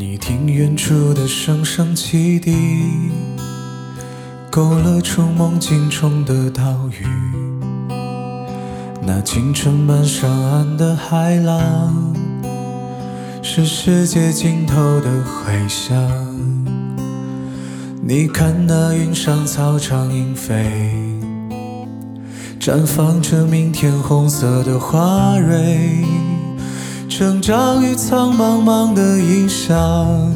你听远处的声声汽笛，勾勒出梦境中的岛屿。那清晨漫上岸的海浪，是世界尽头的回响。你看那云上草长莺飞，绽放着明天红色的花蕊。成长于苍茫茫的异乡，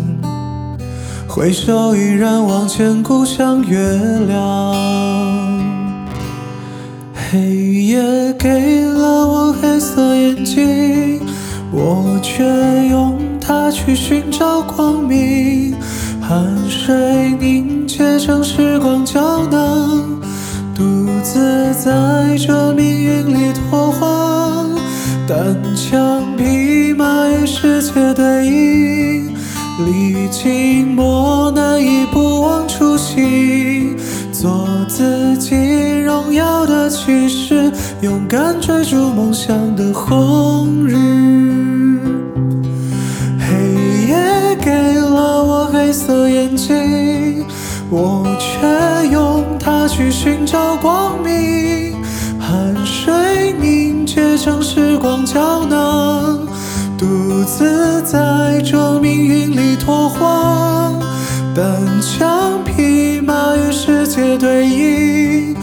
回首依然望见故乡月亮。黑夜给了我黑色眼睛，我却用它去寻找光明。汗水凝结成时光胶囊，独自在这命运里拓荒。单枪匹马与世界对饮，历经磨难亦不忘初心，做自己荣耀的骑士，勇敢追逐梦想的红日。黑夜给了我黑色眼睛，我却用它去寻找光明。自在这命运里拓荒。单枪匹马与世界对弈，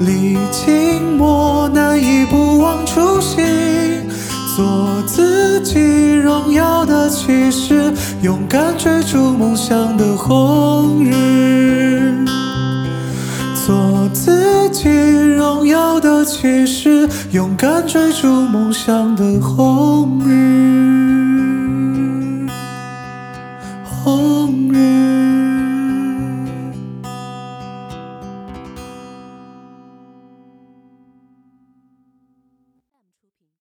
历经磨难亦不忘初心。做自己荣耀的骑士，勇敢追逐梦想的红日。做自己荣耀的骑士，勇敢追逐梦想的红